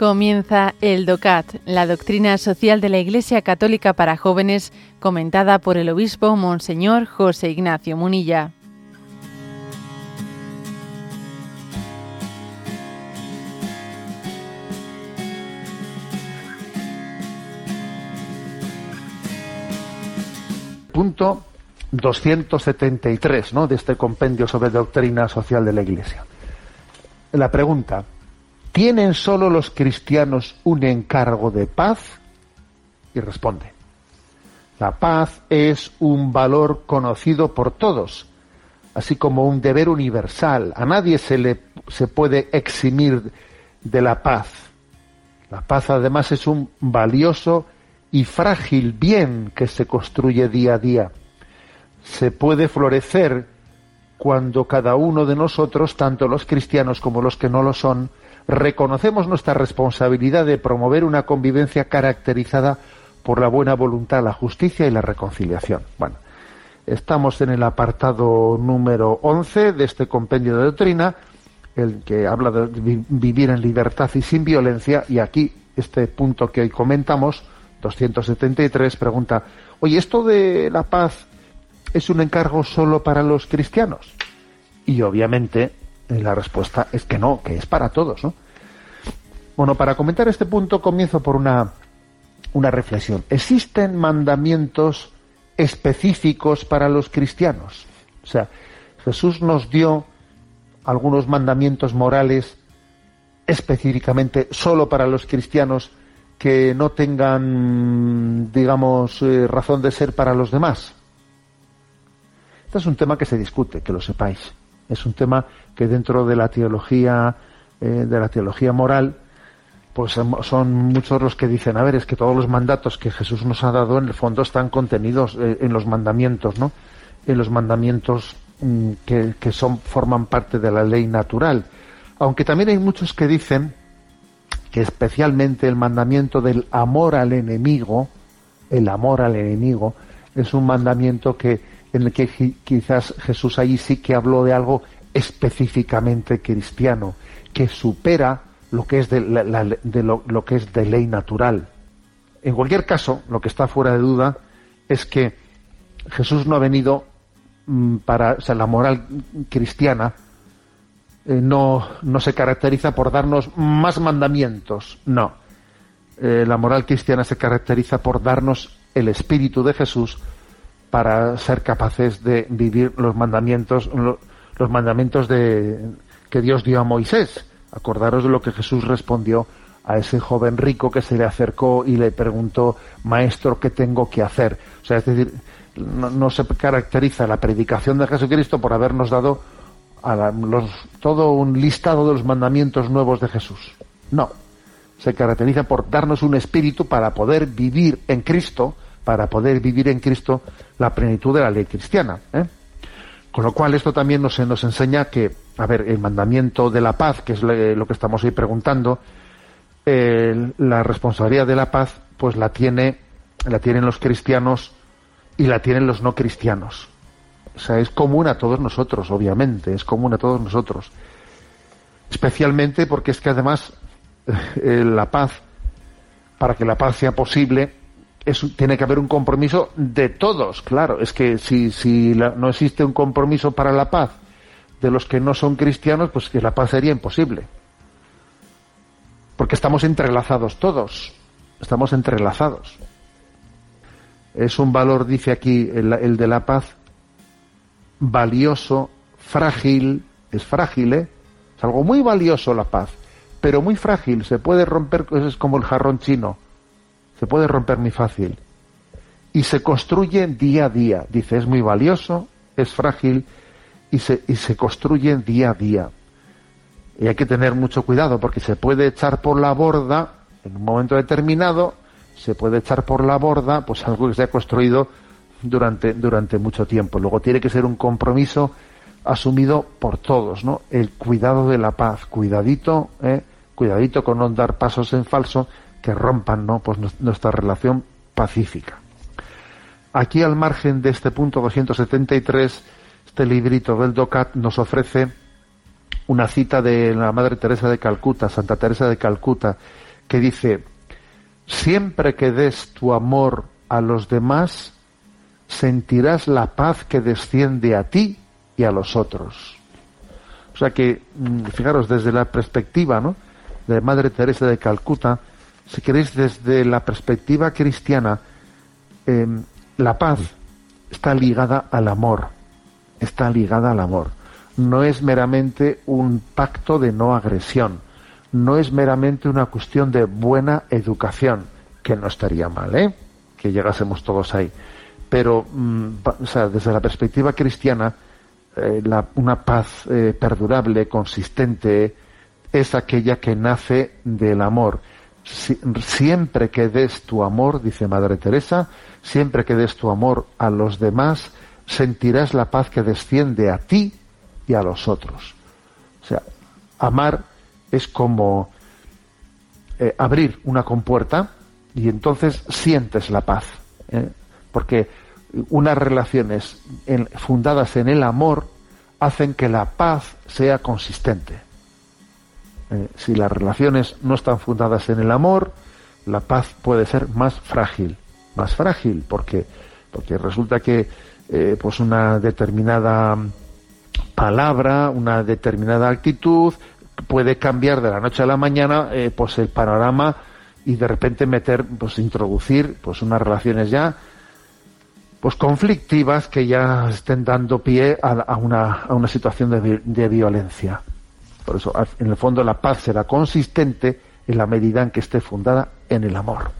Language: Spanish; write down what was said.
Comienza el DOCAT, la doctrina social de la Iglesia Católica para jóvenes, comentada por el obispo Monseñor José Ignacio Munilla. Punto 273 ¿no? de este compendio sobre doctrina social de la Iglesia. La pregunta, ¿tienen solo los cristianos un encargo de paz? Y responde, la paz es un valor conocido por todos, así como un deber universal. A nadie se le se puede eximir de la paz. La paz además es un valioso y frágil bien que se construye día a día. Se puede florecer cuando cada uno de nosotros, tanto los cristianos como los que no lo son, reconocemos nuestra responsabilidad de promover una convivencia caracterizada por la buena voluntad, la justicia y la reconciliación. Bueno, estamos en el apartado número 11 de este compendio de doctrina, el que habla de vivir en libertad y sin violencia, y aquí este punto que hoy comentamos, 273, pregunta, oye, ¿esto de la paz es un encargo solo para los cristianos? Y obviamente eh, la respuesta es que no, que es para todos, ¿no? Bueno, para comentar este punto comienzo por una, una reflexión. ¿Existen mandamientos específicos para los cristianos? O sea, Jesús nos dio algunos mandamientos morales específicamente solo para los cristianos que no tengan, digamos, eh, razón de ser para los demás. Este es un tema que se discute, que lo sepáis. Es un tema que dentro de la teología, eh, de la teología moral, pues son muchos los que dicen, a ver, es que todos los mandatos que Jesús nos ha dado en el fondo están contenidos eh, en los mandamientos, ¿no? En los mandamientos mm, que, que son, forman parte de la ley natural. Aunque también hay muchos que dicen que especialmente el mandamiento del amor al enemigo, el amor al enemigo, es un mandamiento que en el que quizás Jesús ahí sí que habló de algo específicamente cristiano, que supera lo que es de, lo, que es de ley natural. En cualquier caso, lo que está fuera de duda es que Jesús no ha venido mm, para, o sea, la moral cristiana eh, no, no, se caracteriza por darnos más mandamientos, no. Eh, la moral cristiana se caracteriza por darnos el espíritu de Jesús para ser capaces de vivir los mandamientos, los mandamientos de, que Dios dio a Moisés. Acordaros de lo que Jesús respondió a ese joven rico que se le acercó y le preguntó, Maestro, ¿qué tengo que hacer? O sea, es decir, no se caracteriza la predicación de Jesucristo por habernos dado todo un listado de los mandamientos nuevos de Jesús. No, se caracteriza por darnos un espíritu para poder vivir en Cristo, para poder vivir en Cristo la plenitud de la ley cristiana. ¿eh? Con lo cual esto también nos, nos enseña que, a ver, el mandamiento de la paz, que es lo que estamos hoy preguntando, la responsabilidad de la paz, pues la tiene, la tienen los cristianos y la tienen los no cristianos. O sea, es común a todos nosotros, obviamente, es común a todos nosotros. Especialmente porque es que además eh, la paz, para que la paz sea posible, tiene que haber un compromiso de todos, claro. Es que si, no existe un compromiso para la paz de los que no son cristianos, pues que la paz sería imposible. Porque estamos entrelazados todos, estamos entrelazados. Es un valor, dice aquí el de la paz, valioso, frágil, es frágil, ¿eh? Es algo muy valioso la paz, pero muy frágil, se puede romper, es como el jarrón chino, se puede romper muy fácil. Y se construye día a día, dice, es muy valioso, es frágil y se, y se construye día a día. Y hay que tener mucho cuidado porque se puede echar por la borda, en un momento determinado, se puede echar por la borda, pues algo que se ha construido durante, durante mucho tiempo. Luego tiene que ser un compromiso asumido por todos, ¿no? El cuidado de la paz, cuidadito, ¿eh? cuidadito con no dar pasos en falso que rompan, ¿no? Pues nuestra relación pacífica. Aquí al margen de este punto 273, este librito del DOCAT nos ofrece una cita de la Madre Teresa de Calcuta, Santa Teresa de Calcuta, que dice, siempre que des tu amor a los demás, sentirás la paz que desciende a ti y a los otros. O sea que, mm, fijaros, desde la perspectiva ¿no? de Madre Teresa de Calcuta, si queréis, desde la perspectiva cristiana, em, la paz está ligada al amor, está ligada al amor. No es meramente un pacto de no agresión, no es meramente una cuestión de buena educación, que no estaría mal, ¿eh? que llegásemos todos ahí. Pero, mm, o sea, desde la perspectiva cristiana, eh, una paz eh, perdurable, consistente, es aquella que nace del amor. Siempre que des tu amor, dice Madre Teresa, siempre que des tu amor a los demás, sentirás la paz que desciende a ti y a los otros. O sea, amar es como eh, abrir una compuerta y entonces sientes la paz. ¿eh? Porque unas relaciones fundadas en el amor hacen que la paz sea consistente. Eh, si las relaciones no están fundadas en el amor, la paz puede ser más frágil, más frágil, porque, porque resulta que eh, pues una determinada palabra, una determinada actitud puede cambiar de la noche a la mañana eh, pues el panorama y de repente meter, pues introducir pues unas relaciones ya pues conflictivas que ya estén dando pie a, una, a una situación de, de violencia. Por eso, en el fondo, la paz será consistente en la medida en que esté fundada en el amor.